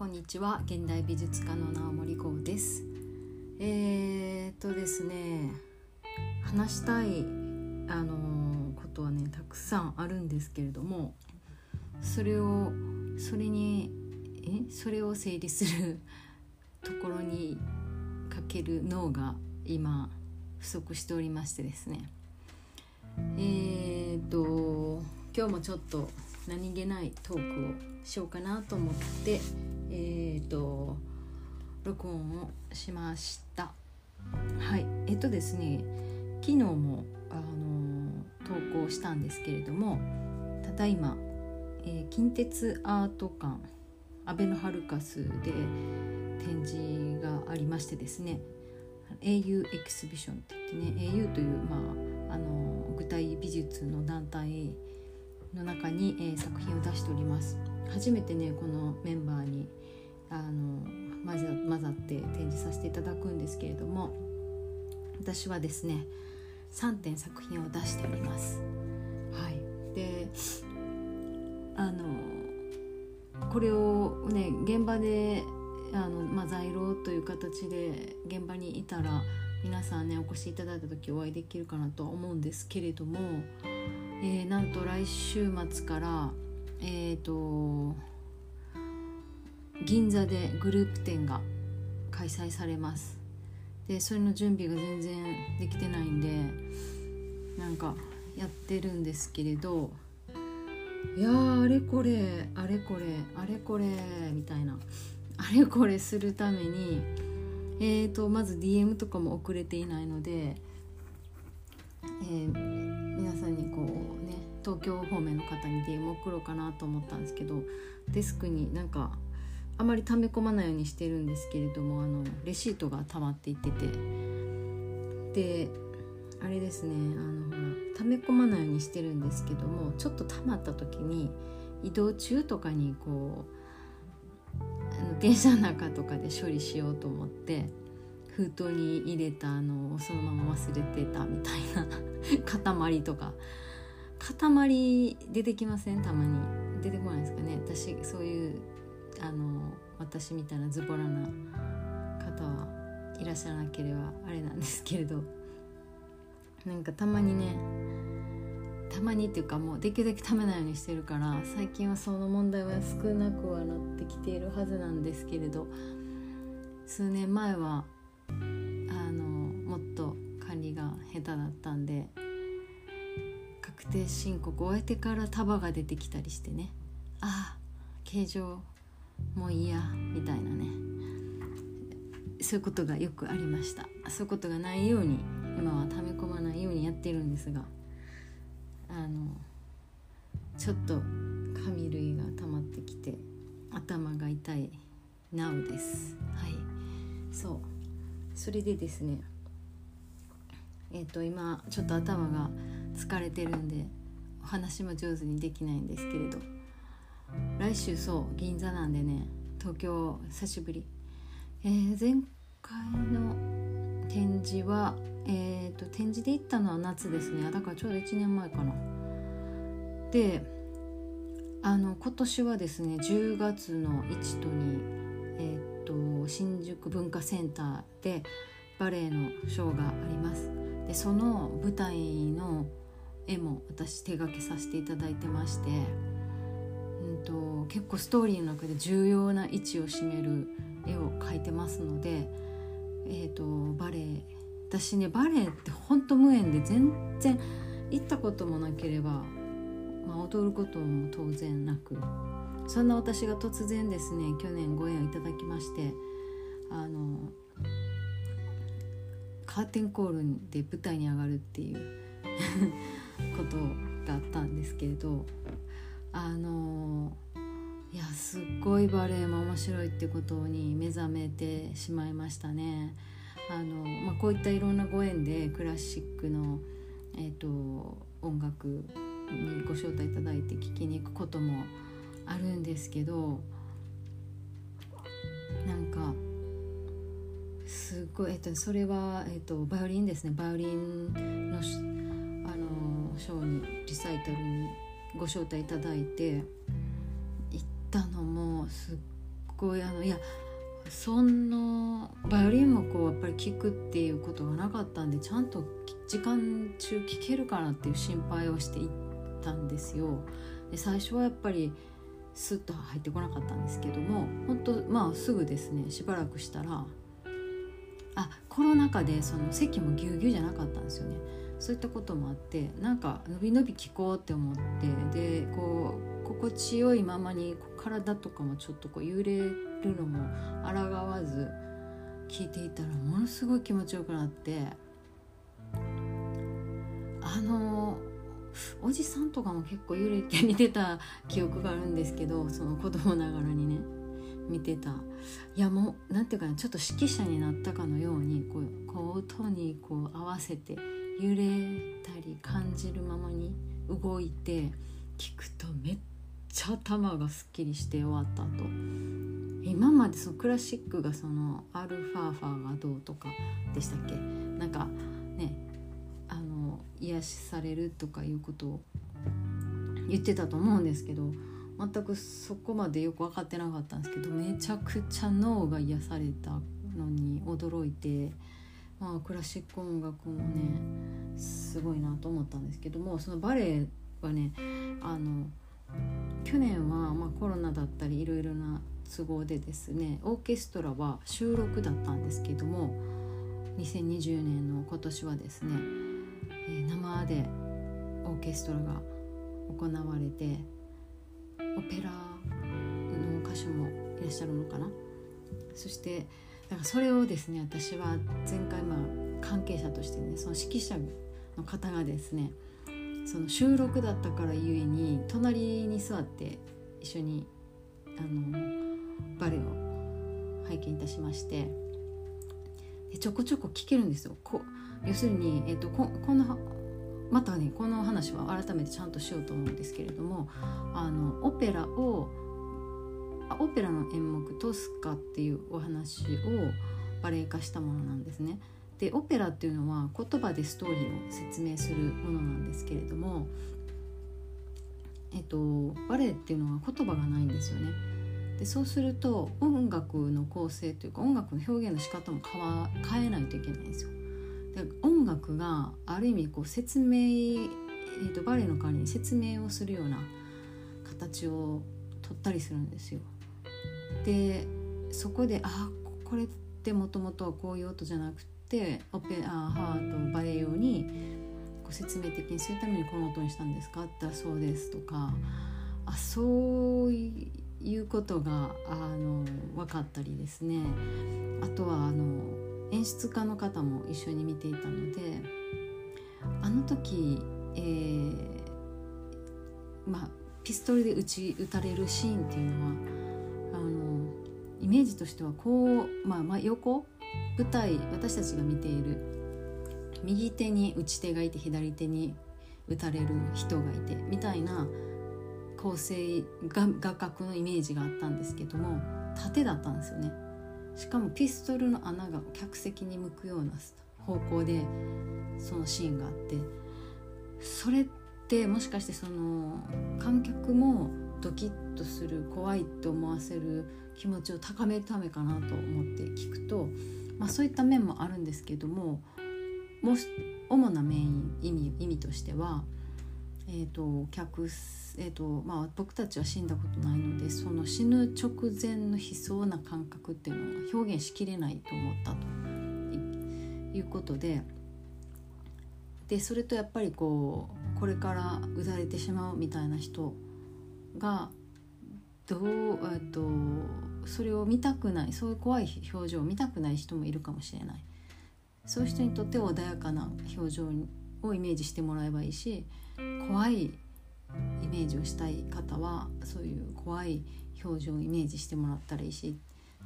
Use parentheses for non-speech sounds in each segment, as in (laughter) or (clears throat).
こんにちは。現代美術家の直森剛です。えー、っとですね話したいあのことはねたくさんあるんですけれどもそれをそれにえそれを整理する (laughs) ところにかける脳が今不足しておりましてですね。えー、っと今日もちょっと何気ないトークをしようかなと思って、録音をしました。はい。えっとですね昨日もあの投稿したんですけれどもただいま、えー、近鉄アート館アベノハルカスで展示がありましてですね au エキシビションって言ってね au という、まあ、あの具体美術の団体の中に、えー、作品を出しております。初めてねこのメンバーにあの混ざ混ざって展示させていただくんですけれども私はですね3点作品を出しております。はい、であのこれをね現場であの、まあ、在廊という形で現場にいたら皆さんねお越しいただいた時お会いできるかなとは思うんですけれども、えー、なんと来週末からえっ、ー、と銀座でグループ展が開催されます。でそれの準備が全然できてないんでなんかやってるんですけれどいやあれこれあれこれあれこれみたいな。あれこれするためにえーとまず DM とかも送れていないので、えー、皆さんにこうね東京方面の方に DM 送ろうかなと思ったんですけどデスクになんかあまり溜め込まないようにしてるんですけれどもあのレシートが溜まっていってて。であれですねあの溜め込まないようにしてるんですけどもちょっと溜まった時に移動中とかにこうあの電車の中とかで処理しようと思って封筒に入れたのそのまま忘れてたみたいな (laughs) 塊とか。塊出てきません？たまに。出てこないですかね。私そういう私みたいなズボラな方はいらっしゃらなければあれなんですけれどなんかたまにねたまにっていうかもうできるだけためないようにしてるから最近はその問題は少なくはなってきているはずなんですけれど数年前はあのもっと管理が下手だったんで確定申告を終えてから束が出てきたりしてね。ああ形状もういいやみたいなね。そういうことがよくありました。そういうことがないように今は溜め込まないようにやってるんですがあのちょっと紙類が溜まってきて頭が痛いなおです。はい。そう。それでですねえっ、ー、と今ちょっと頭が疲れてるんでお話も上手にできないんですけれど。来週そう銀座なんでね東京久しぶり、えー、前回の展示はえーと、展示で行ったのは夏ですね。だからちょうど1年前かな。であの今年はですね10月の1と2えっ、ー、と新宿文化センターでバレエのショーがあります。でその舞台の絵も私手掛けさせていただいてまして。と結構ストーリーの中で重要な位置を占める絵を描いてますので、えーと、バレエ。私ねバレエってほんと無縁で全然行ったこともなければ、まあ、踊ることも当然なくそんな私が突然ですね去年ご縁をいただきましてあのカーテンコールで舞台に上がるっていう (laughs) ことがあったんですけれどあのいやすっごいバレエも面白いってことに目覚めてしまいましたね。あのまあ、こういったいろんなご縁でクラシックの、えーと、音楽にご招待いただいて聴きに行くこともあるんですけどなんかすごい、えっと、それは、えっと、バイオリンですねバイオリンのあのショーにリサイタルにご招待いただいて行ったのもすっごいあのいやそんなバイオリンもこうやっぱり聴くっていうことがなかったんでちゃんと時間中聴けるかなっていう心配をしていったんですよ。で最初はやっぱりスッと入ってこなかったんですけども本当まあすぐですねしばらくしたらあコロナ禍でその席もぎゅうぎゅうじゃなかったんですよねそういったこともあってなんか伸び伸び聞こうって思ってでこう心地よいままに体とかもちょっとこう揺れるのも抗わず聞いていたらものすごい気持ちよくなってあのおじさんとかも結構揺れて見てた記憶があるんですけどその子供ながらにね見てた。いやもう何ていうかなちょっと指揮者になったかのようにこうこう音にこう合わせて揺れたり感じるままに動いて聞くとめっちゃ頭がすっきりして終わったと。今までそのクラシックがそのアルファーファーがどうとかでしたっけ？なんかねあの癒しされるとかいうことを言ってたと思うんですけど全くそこまでよく分かってなかったんですけどめちゃくちゃ脳が癒されたのに驚いて、まあ、クラシック音楽もねすごいなと思ったんですけどもそのバレエはねあの去年はまコロナだったりいろいろな都合でですねオーケストラは収録だったんですけども2020年の今年はですね、え、生でオーケストラが行われてオペラの歌手もいらっしゃるのかな？そしてだからそれをですね私は前回まあ関係者としてねその指揮者の方がですねその収録だったからゆえに隣に座って一緒にあのバレエを拝見いたしましてでちょこちょこ聞けるんですよ。こ要するに、えーと、ここのまたねこの話は改めてちゃんとしようと思うんですけれどもあのオペラをオペラの演目「トスカ」っていうお話をバレエ化したものなんですね。でオペラっていうのは言葉でストーリーを説明するものなんですけれども、えっと、バレエっていうのは言葉がないんですよね。でそうすると音楽の構成というか音楽の表現の仕方も変わ変えないといけないんですよ。で音楽がある意味こう説明、えっと、バレエの代わりに説明をするような形を取ったりするんですよ。でそこであこれってもともとはこういう音じゃなくてってオペあハートバレエ用にご説明的にするためにこの音にしたんですか？ってそうですとかあそういうことがあの分かったりですね。あとはあの演出家の方も一緒に見ていたのであの時、えー、まあピストルで撃ち撃たれるシーンっていうのはメージとしてはこう、まあ、まあ横舞台私たちが見ている。右手に打ち手がいて左手に打たれる人がいてみたいな構成が画角のイメージがあったんですけども縦だったんですよね。しかもピストルの穴が客席に向くような方向でそのシーンがあってそれってもしかしてその観客もドキッとする怖いと思わせる気持ちを高めるためかなと思って聞くとまあ、そういった面もあるんですけどもも主なメイン意味意味としては、えーと客えーとまあ、僕たちは死んだことないのでその死ぬ直前の悲壮な感覚っていうのは表現しきれないと思ったということででそれとやっぱりこうこれからうざれてしまうみたいな人がどう、えっと、それを見たくないそういう怖い表情を見たくない人もいるかもしれない。そういう人にとって穏やかな表情をイメージしてもらえばいいし怖いイメージをしたい方はそういう怖い表情をイメージしてもらったらいいし。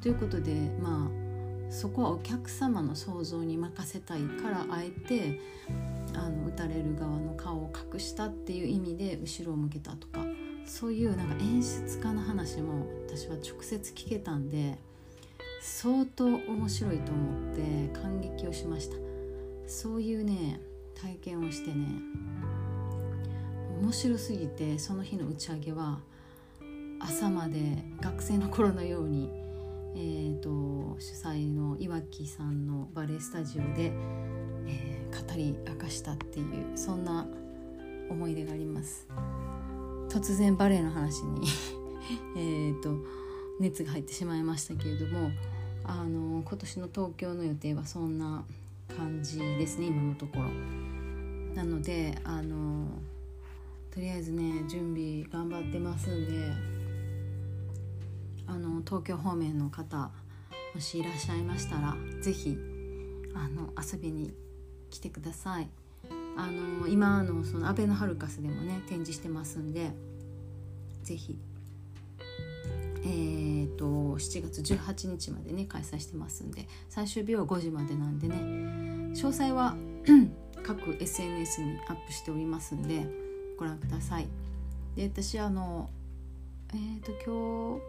ということでまあそこはお客様の想像に任せたいからあえてあの打たれる側の顔を隠したっていう意味で後ろを向けたとかそういうなんか演出家の話も私は直接聞けたんで相当面白いと思って感激をしました。そういうね体験をしてね面白すぎてその日の打ち上げは朝まで学生の頃のようにえーと、主催の岩木さんのバレエスタジオで、えー、語り明かしたっていうそんな思い出があります。突然バレエの話に (laughs) えと熱が入ってしまいましたけれどもあの今年の東京の予定はそんな感じですね今のところ。なのであのとりあえずね準備頑張ってますんであの東京方面の方もしいらっしゃいましたら是非遊びに来てください。あの今のそのアベノハルカスでもね展示してますんで是非えーと、7月18日までね開催してますんで最終日は5時までなんでね詳細は (clears throat) 各 SNS にアップしておりますんでご覧ください。で私あのえっ、と今日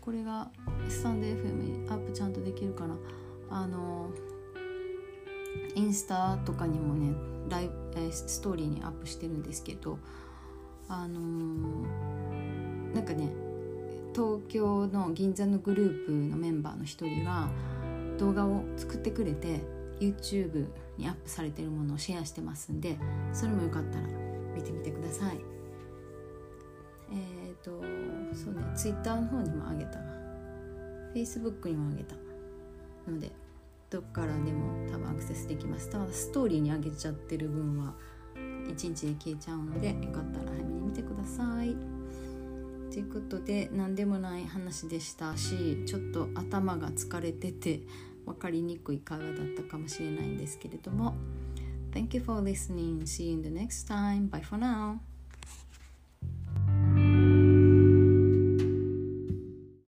これがスタンド FM にアップちゃんとできるかな。あのインスタとかにもねライ、え、ストーリーにアップしてるんですけどあのー、なんかね東京の銀座のグループのメンバーの一人が動画を作ってくれて YouTube にアップされてるものをシェアしてますんでそれもよかったら見てみてください。えっ、ー、とそうね Twitter の方にもあげた。Facebook にもあげたのでどっからでも多分アクセスできますただストーリーにあげちゃってる分は1日で消えちゃうのでよかったら早めに見てくださいということで何でもない話でしたしちょっと頭が疲れてて分かりにくい会話だったかもしれないんですけれども Thank you for listening. See you in the next time. Bye for now.